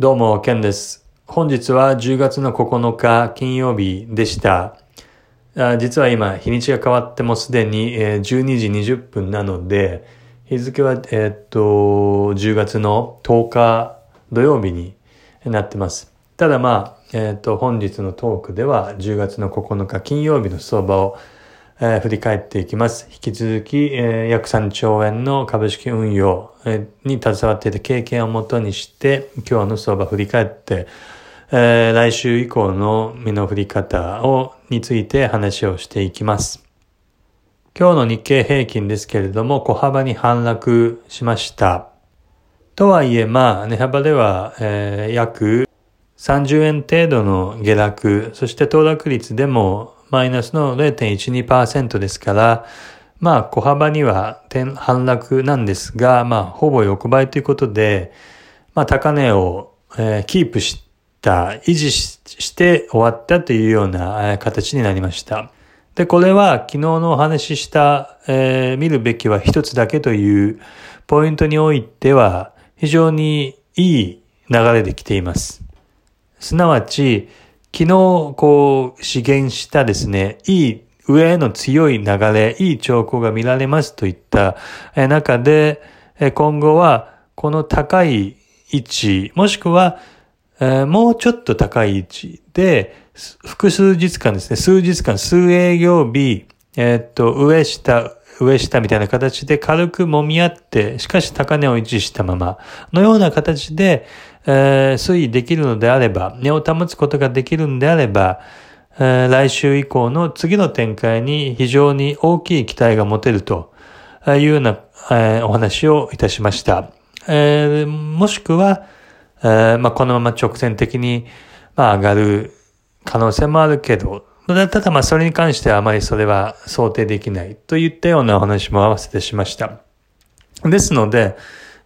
どうも、ケンです。本日は10月の9日金曜日でした。実は今、日にちが変わってもすでに12時20分なので、日付は、えっと、10月の10日土曜日になってます。ただまあ、えっと、本日のトークでは10月の9日金曜日の相場をえ、振り返っていきます。引き続き、え、約3兆円の株式運用、に携わっていた経験をもとにして、今日の相場振り返って、え、来週以降の身の振り方を、について話をしていきます。今日の日経平均ですけれども、小幅に反落しました。とはいえ、まあ、値幅では、え、約30円程度の下落、そして騰落率でもマイナスの0.12%ですから、まあ小幅には反落なんですが、まあほぼ横ばいということで、まあ高値を、キープした、維持して終わったというような、形になりました。で、これは昨日のお話しした、えー、見るべきは一つだけというポイントにおいては非常にいい流れで来ています。すなわち、昨日、こう、資源したですね、いい上への強い流れ、いい兆候が見られますといった中で、今後はこの高い位置、もしくは、もうちょっと高い位置で、複数日間ですね、数日間、数営業日、えー、っと、上下、上下みたいな形で軽く揉み合って、しかし高値を維持したままのような形で、えー、推移できるのであれば、値を保つことができるんであれば、えー、来週以降の次の展開に非常に大きい期待が持てるというような、えー、お話をいたしました。えー、もしくは、えまあ、このまま直線的に、まあ、上がる可能性もあるけど、ただまあそれに関してはあまりそれは想定できないといったようなお話も合わせてしました。ですので、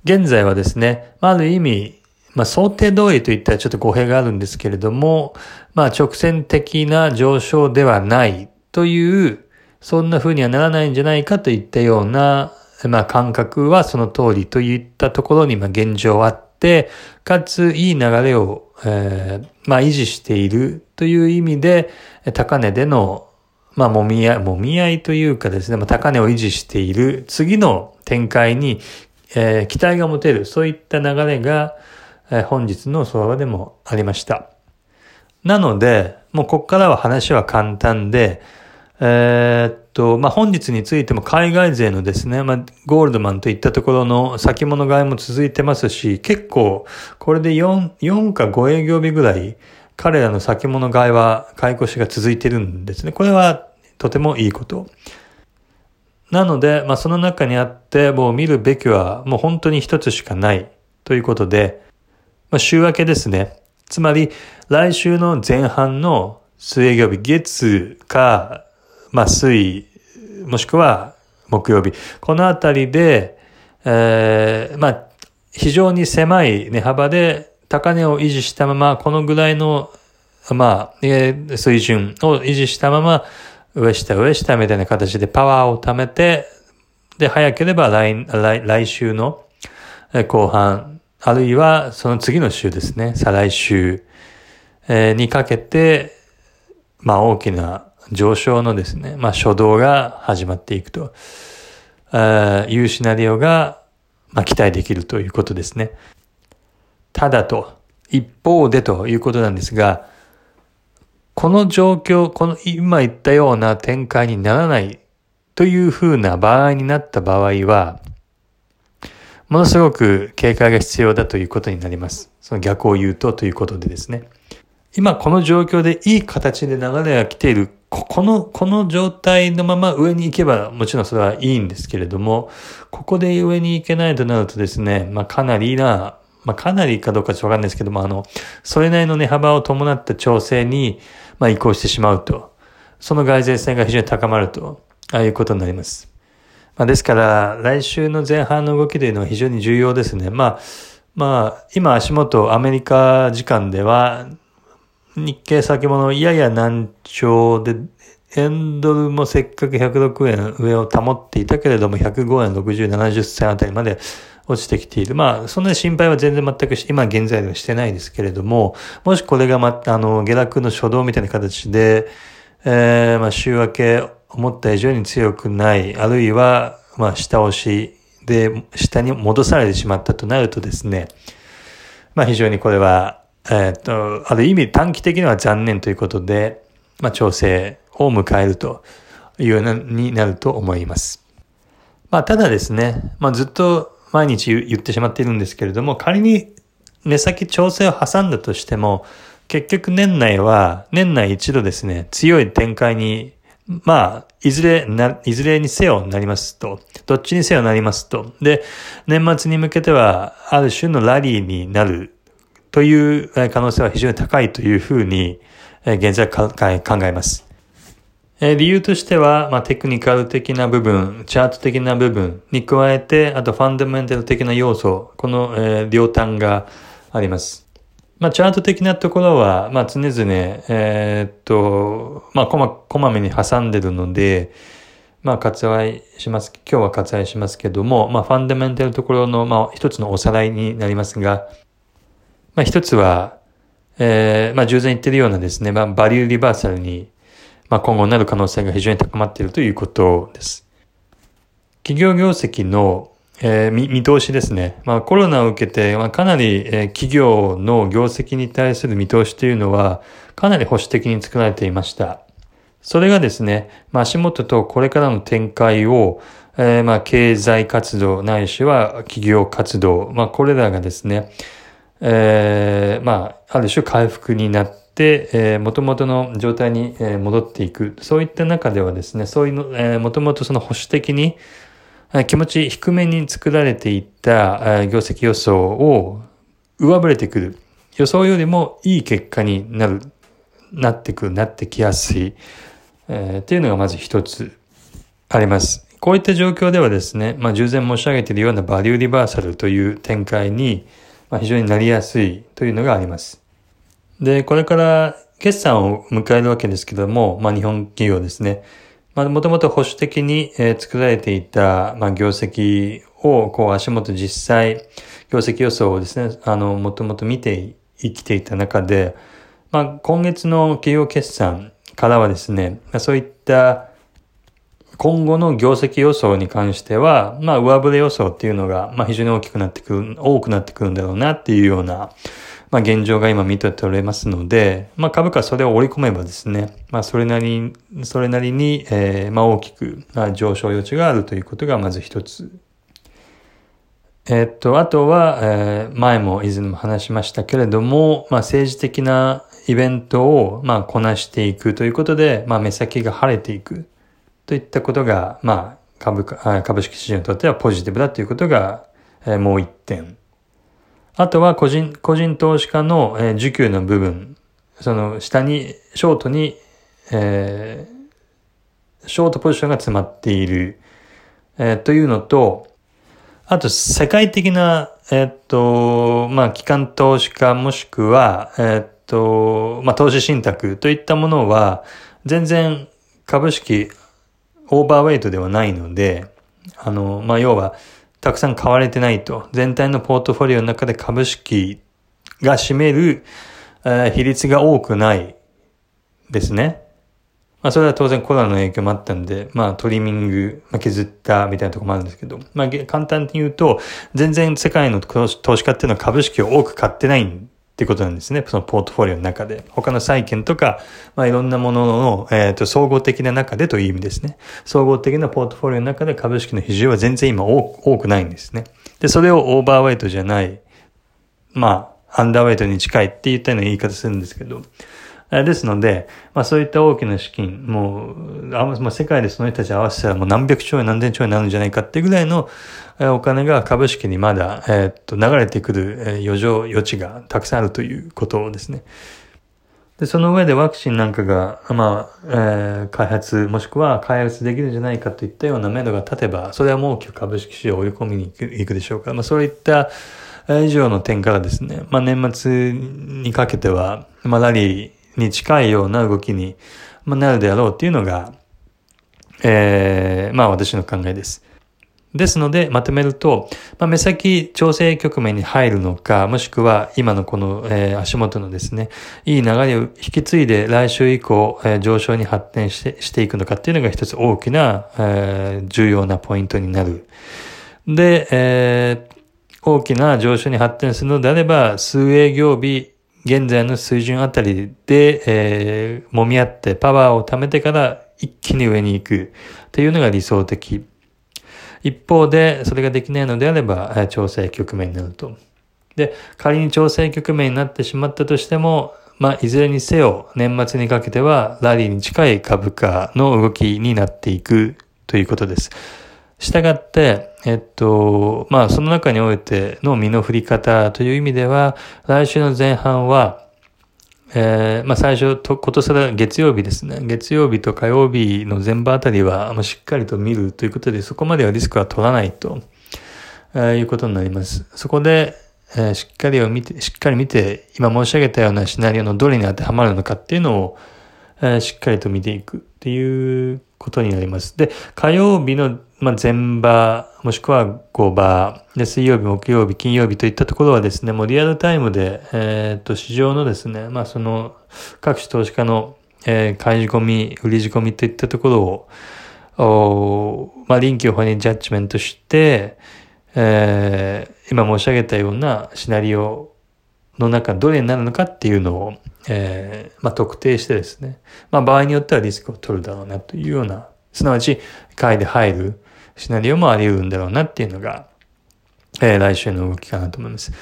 現在はですね、ある意味、まあ想定通りといったらちょっと語弊があるんですけれども、まあ直線的な上昇ではないという、そんな風にはならないんじゃないかといったような、まあ感覚はその通りといったところにまあ現状あって、かついい流れを、えー、まあ維持しているという意味で、高値でのまあ、もみ合い、もみ合いというかですね、まあ、高値を維持している次の展開に、えー、期待が持てる、そういった流れが、本日の相場でもありました。なので、もうここからは話は簡単で、えー、っと、まあ、本日についても海外勢のですね、まあ、ゴールドマンといったところの先物買いも続いてますし、結構、これで4、4か5営業日ぐらい、彼らの先物買いは、買い越しが続いてるんですね。これはとてもいいこと。なので、まあ、その中にあって、もう見るべきはもう本当に一つしかないということで、まあ、週明けですね。つまり、来週の前半の水営業日、月か、まあ、水、もしくは木曜日。このあたりで、えー、まあ、非常に狭い値幅で高値を維持したまま、このぐらいの、まあ、えー、水準を維持したまま、上下上下みたいな形でパワーを貯めて、で、早ければ来、来来週の後半、あるいはその次の週ですね、再来週、にかけて、まあ大きな上昇のですね、まあ初動が始まっていくと、いうシナリオが、まあ期待できるということですね。ただと、一方でということなんですが、この状況、この今言ったような展開にならないというふうな場合になった場合は、ものすごく警戒が必要だということになります。その逆を言うとということでですね。今この状況でいい形で流れが来ている、ここの、この状態のまま上に行けばもちろんそれはいいんですけれども、ここで上に行けないとなるとですね、まあかなりな、まあかなりかどうかちょっとわかんないですけども、あの、それなりの値幅を伴った調整に、まあ移行してしまうと。その外税性が非常に高まると、ああいうことになります。まあ、ですから、来週の前半の動きというのは非常に重要ですね。まあ、まあ、今足元アメリカ時間では、日経先物やや難聴で、円ドルもせっかく106円上を保っていたけれども、105円60、70銭あたりまで落ちてきている。まあ、そんな心配は全然全く今現在ではしてないですけれども、もしこれがま、あの、下落の初動みたいな形で、えー、まあ、週明け思った以上に強くない、あるいは、まあ、下押しで、下に戻されてしまったとなるとですね、まあ、非常にこれは、えっ、と、ある意味短期的には残念ということで、まあ、調整を迎えるというようになると思います。まあ、ただですね、まあ、ずっと毎日言ってしまっているんですけれども、仮に目先調整を挟んだとしても、結局年内は、年内一度ですね、強い展開に、まあ、いずれな、いずれにせよなりますと、どっちにせよなりますと。で、年末に向けては、ある種のラリーになるという可能性は非常に高いというふうに、現在考えます。理由としては、まあ、テクニカル的な部分、チャート的な部分に加えて、あとファンダメンタル的な要素、この、えー、両端があります。まあ、チャート的なところは、まあ、常々、えー、っと、まあ、こま、こまめに挟んでるので、まあ、割愛します。今日は割愛しますけども、まあ、ファンダメンタルところの、まあ、一つのおさらいになりますが、まあ、一つは、えー、まあ、従前言ってるようなですね、まあ、バリューリバーサルに、まあ、今後なる可能性が非常に高まっているということです。企業業績の、えー、見見通しですね。まあ、コロナを受けて、まあ、かなり、えー、企業の業績に対する見通しというのは、かなり保守的に作られていました。それがですね、まあ、足元とこれからの展開を、えー、まあ、経済活動ないしは企業活動、まあ、これらがですね、えー、まあ、ある種回復になって、えー、元々の状態に、戻っていく。そういった中ではですね、そういうの、えー、元々その保守的に、気持ち低めに作られていった、業績予想を上振れてくる。予想よりもいい結果になる、なってくる、なってきやすい、えー、っていうのがまず一つあります。こういった状況ではですね、まあ、従前申し上げているようなバリューリバーサルという展開に、まあ、非常になりやすいというのがあります。で、これから決算を迎えるわけですけども、まあ、日本企業ですね。まあ、もともと保守的に、えー、作られていた、まあ、業績を、こう、足元実際、業績予想をですね、あの、もともと見て生きていた中で、まあ、今月の企業決算からはですね、まあそういった今後の業績予想に関しては、まあ、上振れ予想っていうのが、まあ、非常に大きくなってくる、多くなってくるんだろうなっていうような、まあ、現状が今見て取れますので、まあ、株価それを織り込めばですね、まあ、それなりに、それなりに、えー、まあ、大きく、まあ、上昇余地があるということがまず一つ。え、っと、あとは、えー、前も以前も話しましたけれども、まあ、政治的なイベントを、まあ、こなしていくということで、まあ、目先が晴れていく。といったことが、まあ、株価、株式市場にとってはポジティブだということが、えー、もう一点。あとは個人、個人投資家の、えー、需給の部分。その下に、ショートに、えー、ショートポジションが詰まっている、えー、というのと、あと世界的な、えー、っと、まあ、機関投資家もしくは、えー、っと、まあ、投資信託といったものは、全然株式オーバーウェイトではないので、あの、まあ、要は、たくさん買われてないと。全体のポートフォリオの中で株式が占める、え、比率が多くないですね。まあ、それは当然コロナの影響もあったんで、まあ、トリミング、まあ、削ったみたいなとこもあるんですけど、まあ、簡単に言うと、全然世界の投資家っていうのは株式を多く買ってないんっていうことなんですね。そのポートフォリオの中で。他の債券とか、まあ、いろんなものの、えっ、ー、と、総合的な中でという意味ですね。総合的なポートフォリオの中で株式の比重は全然今多くないんですね。で、それをオーバーウェイトじゃない、まあ、アンダーウェイトに近いって言ったような言い方するんですけど、ですので、まあそういった大きな資金、もう、あまあ、世界でその人たち合わせたらもう何百兆円何千兆円になるんじゃないかっていうぐらいのお金が株式にまだ、え、っと、流れてくる余剰余地がたくさんあるということですね。で、その上でワクチンなんかが、まあ、えー、開発、もしくは開発できるんじゃないかといったような目処が立てば、それはもう大きく株式市場を追い込みに行くでしょうか、まあそういった以上の点からですね、まあ年末にかけては、まあラリー、に近いような動きになるであろうっていうのが、えー、まあ私の考えです。ですので、まとめると、まあ、目先調整局面に入るのか、もしくは今のこの、えー、足元のですね、いい流れを引き継いで来週以降、えー、上昇に発展してしていくのかっていうのが一つ大きな、えー、重要なポイントになる。で、えー、大きな上昇に発展するのであれば、数営業日、現在の水準あたりで、えー、揉み合ってパワーを貯めてから一気に上に行くっていうのが理想的。一方で、それができないのであれば、調整局面になると。で、仮に調整局面になってしまったとしても、まあ、いずれにせよ、年末にかけては、ラリーに近い株価の動きになっていくということです。したがって、えっと、まあ、その中においての身の振り方という意味では、来週の前半は、えー、まあ最初と、ことさら月曜日ですね。月曜日と火曜日の前場あたりは、まあ、しっかりと見るということで、そこまではリスクは取らないと、えー、いうことになります。そこで、えー、しっかりを見て、しっかり見て、今申し上げたようなシナリオのどれに当てはまるのかっていうのを、えー、しっかりと見ていくっていうことになります。で、火曜日の、まあ、前場、もしくは後場、で、水曜日、木曜日、金曜日といったところはですね、もうリアルタイムで、えー、っと、市場のですね、まあ、その、各種投資家の、えー、買い仕込み、売り仕込みといったところを、おまあ、臨機応変にジャッジメントして、えー、今申し上げたようなシナリオの中どれになるのかっていうのを、えー、まあ、特定してですね、まあ、場合によってはリスクを取るだろうなというような、すなわち、買いで入るシナリオもあり得るんだろうなっていうのが、えー、来週の動きかなと思います。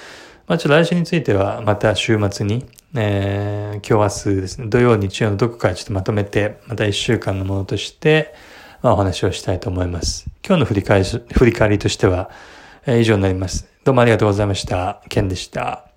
まあ、ちょっと来週については、また週末に、えー、今日明日ですね、土曜、日曜のどこかちょっとまとめて、また一週間のものとして、まあ、お話をしたいと思います。今日の振り返り、振り返りとしては、えー、以上になります。どうもありがとうございました。ケンでした。